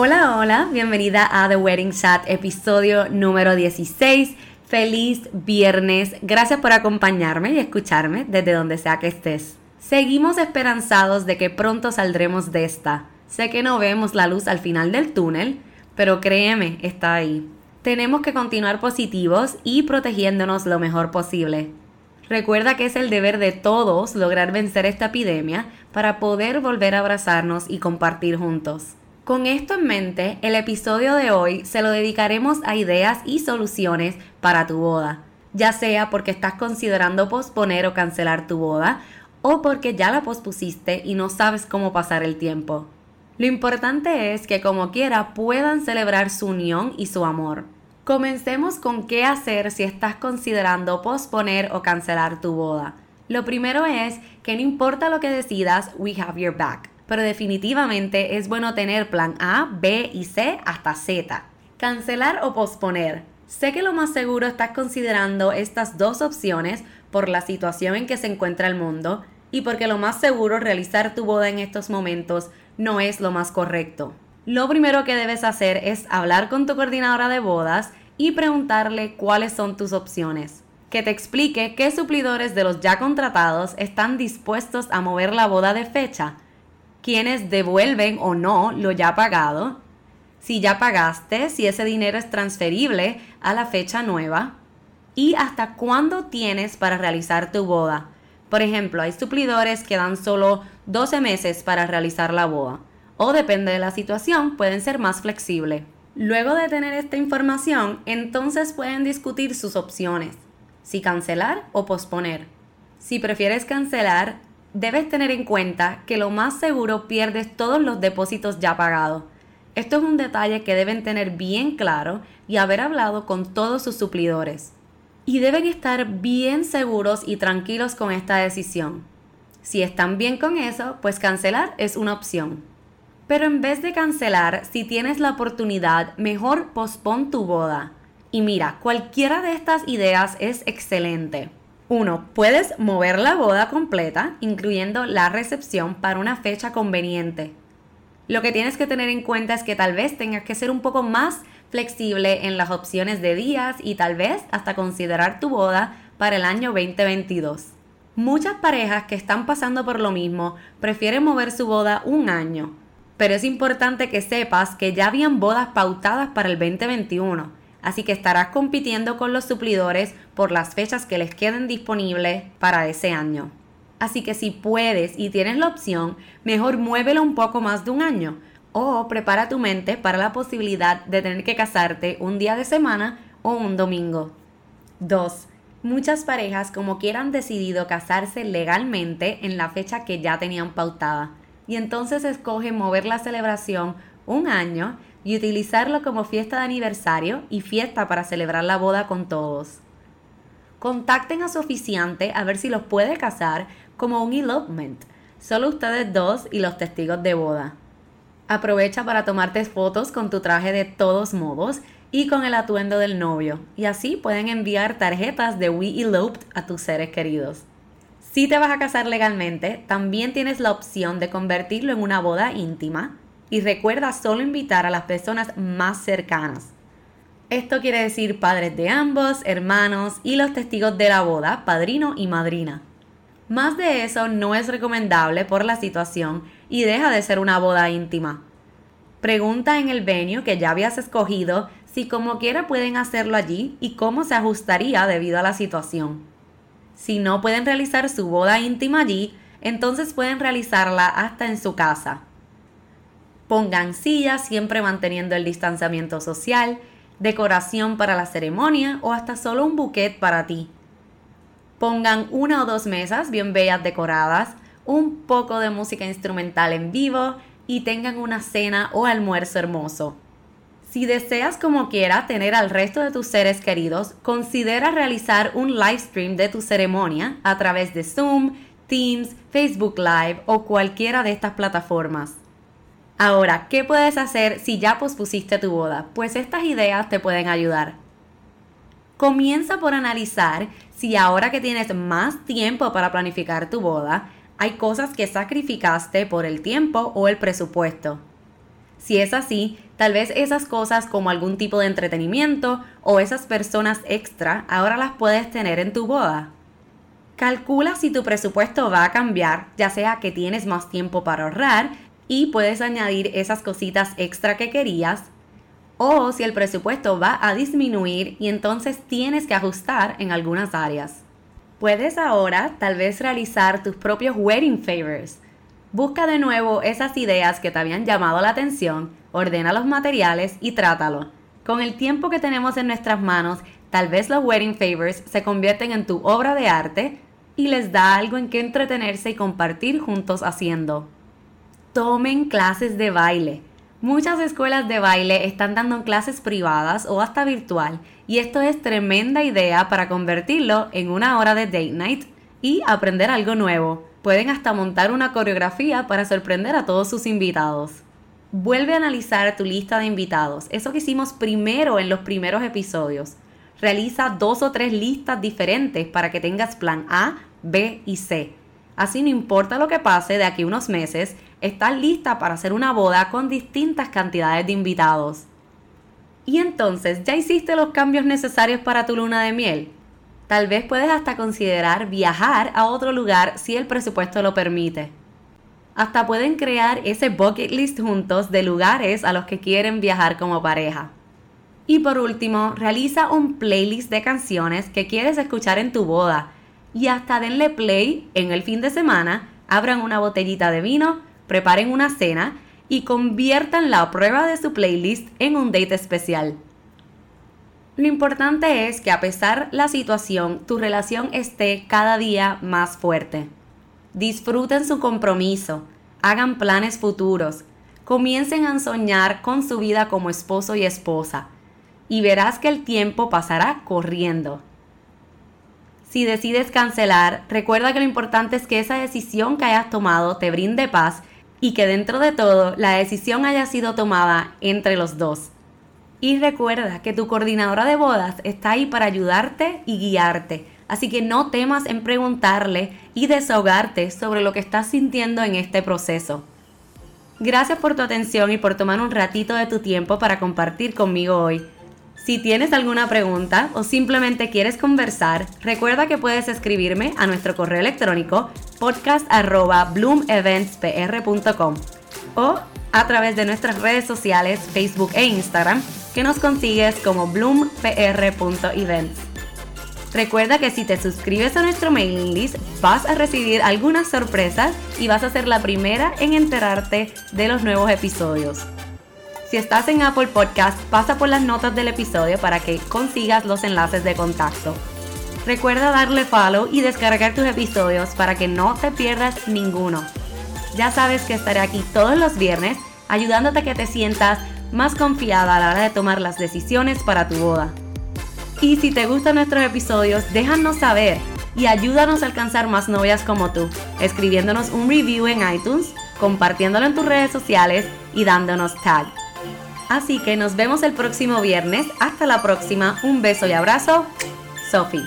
Hola, hola, bienvenida a The Wedding Chat, episodio número 16. Feliz viernes, gracias por acompañarme y escucharme desde donde sea que estés. Seguimos esperanzados de que pronto saldremos de esta. Sé que no vemos la luz al final del túnel, pero créeme, está ahí. Tenemos que continuar positivos y protegiéndonos lo mejor posible. Recuerda que es el deber de todos lograr vencer esta epidemia para poder volver a abrazarnos y compartir juntos. Con esto en mente, el episodio de hoy se lo dedicaremos a ideas y soluciones para tu boda, ya sea porque estás considerando posponer o cancelar tu boda o porque ya la pospusiste y no sabes cómo pasar el tiempo. Lo importante es que como quiera puedan celebrar su unión y su amor. Comencemos con qué hacer si estás considerando posponer o cancelar tu boda. Lo primero es que no importa lo que decidas, we have your back pero definitivamente es bueno tener plan A, B y C hasta Z. Cancelar o posponer. Sé que lo más seguro estás considerando estas dos opciones por la situación en que se encuentra el mundo y porque lo más seguro realizar tu boda en estos momentos no es lo más correcto. Lo primero que debes hacer es hablar con tu coordinadora de bodas y preguntarle cuáles son tus opciones. Que te explique qué suplidores de los ya contratados están dispuestos a mover la boda de fecha quienes devuelven o no lo ya pagado, si ya pagaste, si ese dinero es transferible a la fecha nueva y hasta cuándo tienes para realizar tu boda. Por ejemplo, hay suplidores que dan solo 12 meses para realizar la boda o depende de la situación, pueden ser más flexibles. Luego de tener esta información, entonces pueden discutir sus opciones, si cancelar o posponer. Si prefieres cancelar, debes tener en cuenta que lo más seguro pierdes todos los depósitos ya pagados. Esto es un detalle que deben tener bien claro y haber hablado con todos sus suplidores. Y deben estar bien seguros y tranquilos con esta decisión. Si están bien con eso, pues cancelar es una opción. Pero en vez de cancelar, si tienes la oportunidad, mejor pospon tu boda. Y mira, cualquiera de estas ideas es excelente. Uno, puedes mover la boda completa, incluyendo la recepción, para una fecha conveniente. Lo que tienes que tener en cuenta es que tal vez tengas que ser un poco más flexible en las opciones de días y tal vez hasta considerar tu boda para el año 2022. Muchas parejas que están pasando por lo mismo prefieren mover su boda un año, pero es importante que sepas que ya habían bodas pautadas para el 2021 así que estarás compitiendo con los suplidores por las fechas que les queden disponibles para ese año. Así que si puedes y tienes la opción, mejor muévelo un poco más de un año o prepara tu mente para la posibilidad de tener que casarte un día de semana o un domingo. 2. Muchas parejas como quieran decidido casarse legalmente en la fecha que ya tenían pautada y entonces escogen mover la celebración un año y utilizarlo como fiesta de aniversario y fiesta para celebrar la boda con todos. Contacten a su oficiante a ver si los puede casar como un elopement, solo ustedes dos y los testigos de boda. Aprovecha para tomarte fotos con tu traje de todos modos y con el atuendo del novio, y así pueden enviar tarjetas de We Eloped a tus seres queridos. Si te vas a casar legalmente, también tienes la opción de convertirlo en una boda íntima, y recuerda solo invitar a las personas más cercanas. Esto quiere decir padres de ambos, hermanos y los testigos de la boda, padrino y madrina. Más de eso no es recomendable por la situación y deja de ser una boda íntima. Pregunta en el venue que ya habías escogido si como quiera pueden hacerlo allí y cómo se ajustaría debido a la situación. Si no pueden realizar su boda íntima allí, entonces pueden realizarla hasta en su casa. Pongan sillas siempre manteniendo el distanciamiento social, decoración para la ceremonia o hasta solo un buquet para ti. Pongan una o dos mesas bien bellas decoradas, un poco de música instrumental en vivo y tengan una cena o almuerzo hermoso. Si deseas como quiera tener al resto de tus seres queridos, considera realizar un live stream de tu ceremonia a través de Zoom, Teams, Facebook Live o cualquiera de estas plataformas. Ahora, ¿qué puedes hacer si ya pospusiste tu boda? Pues estas ideas te pueden ayudar. Comienza por analizar si ahora que tienes más tiempo para planificar tu boda, hay cosas que sacrificaste por el tiempo o el presupuesto. Si es así, tal vez esas cosas como algún tipo de entretenimiento o esas personas extra ahora las puedes tener en tu boda. Calcula si tu presupuesto va a cambiar, ya sea que tienes más tiempo para ahorrar y puedes añadir esas cositas extra que querías, o si el presupuesto va a disminuir y entonces tienes que ajustar en algunas áreas. Puedes ahora tal vez realizar tus propios wedding favors Busca de nuevo esas ideas que te habían llamado la atención, ordena los materiales y trátalo. Con el tiempo que tenemos en nuestras manos, tal vez los wedding favors se convierten en tu obra de arte y les da algo en que entretenerse y compartir juntos haciendo. Tomen clases de baile. Muchas escuelas de baile están dando clases privadas o hasta virtual y esto es tremenda idea para convertirlo en una hora de date night y aprender algo nuevo pueden hasta montar una coreografía para sorprender a todos sus invitados. Vuelve a analizar tu lista de invitados, eso que hicimos primero en los primeros episodios. Realiza dos o tres listas diferentes para que tengas plan A, B y C. Así no importa lo que pase de aquí unos meses, estás lista para hacer una boda con distintas cantidades de invitados. Y entonces, ¿ya hiciste los cambios necesarios para tu luna de miel? Tal vez puedes hasta considerar viajar a otro lugar si el presupuesto lo permite. Hasta pueden crear ese bucket list juntos de lugares a los que quieren viajar como pareja. Y por último, realiza un playlist de canciones que quieres escuchar en tu boda. Y hasta denle play en el fin de semana, abran una botellita de vino, preparen una cena y conviertan la prueba de su playlist en un date especial. Lo importante es que a pesar la situación, tu relación esté cada día más fuerte. Disfruten su compromiso, hagan planes futuros, comiencen a soñar con su vida como esposo y esposa, y verás que el tiempo pasará corriendo. Si decides cancelar, recuerda que lo importante es que esa decisión que hayas tomado te brinde paz y que dentro de todo la decisión haya sido tomada entre los dos. Y recuerda que tu coordinadora de bodas está ahí para ayudarte y guiarte. Así que no temas en preguntarle y desahogarte sobre lo que estás sintiendo en este proceso. Gracias por tu atención y por tomar un ratito de tu tiempo para compartir conmigo hoy. Si tienes alguna pregunta o simplemente quieres conversar, recuerda que puedes escribirme a nuestro correo electrónico podcast.bloomeventspr.com o a través de nuestras redes sociales Facebook e Instagram que nos consigues como bloompr.events. Recuerda que si te suscribes a nuestro mailing list vas a recibir algunas sorpresas y vas a ser la primera en enterarte de los nuevos episodios. Si estás en Apple Podcast, pasa por las notas del episodio para que consigas los enlaces de contacto. Recuerda darle follow y descargar tus episodios para que no te pierdas ninguno. Ya sabes que estaré aquí todos los viernes ayudándote a que te sientas más confiada a la hora de tomar las decisiones para tu boda. Y si te gustan nuestros episodios, déjanos saber y ayúdanos a alcanzar más novias como tú, escribiéndonos un review en iTunes, compartiéndolo en tus redes sociales y dándonos tag. Así que nos vemos el próximo viernes. Hasta la próxima. Un beso y abrazo. Sophie.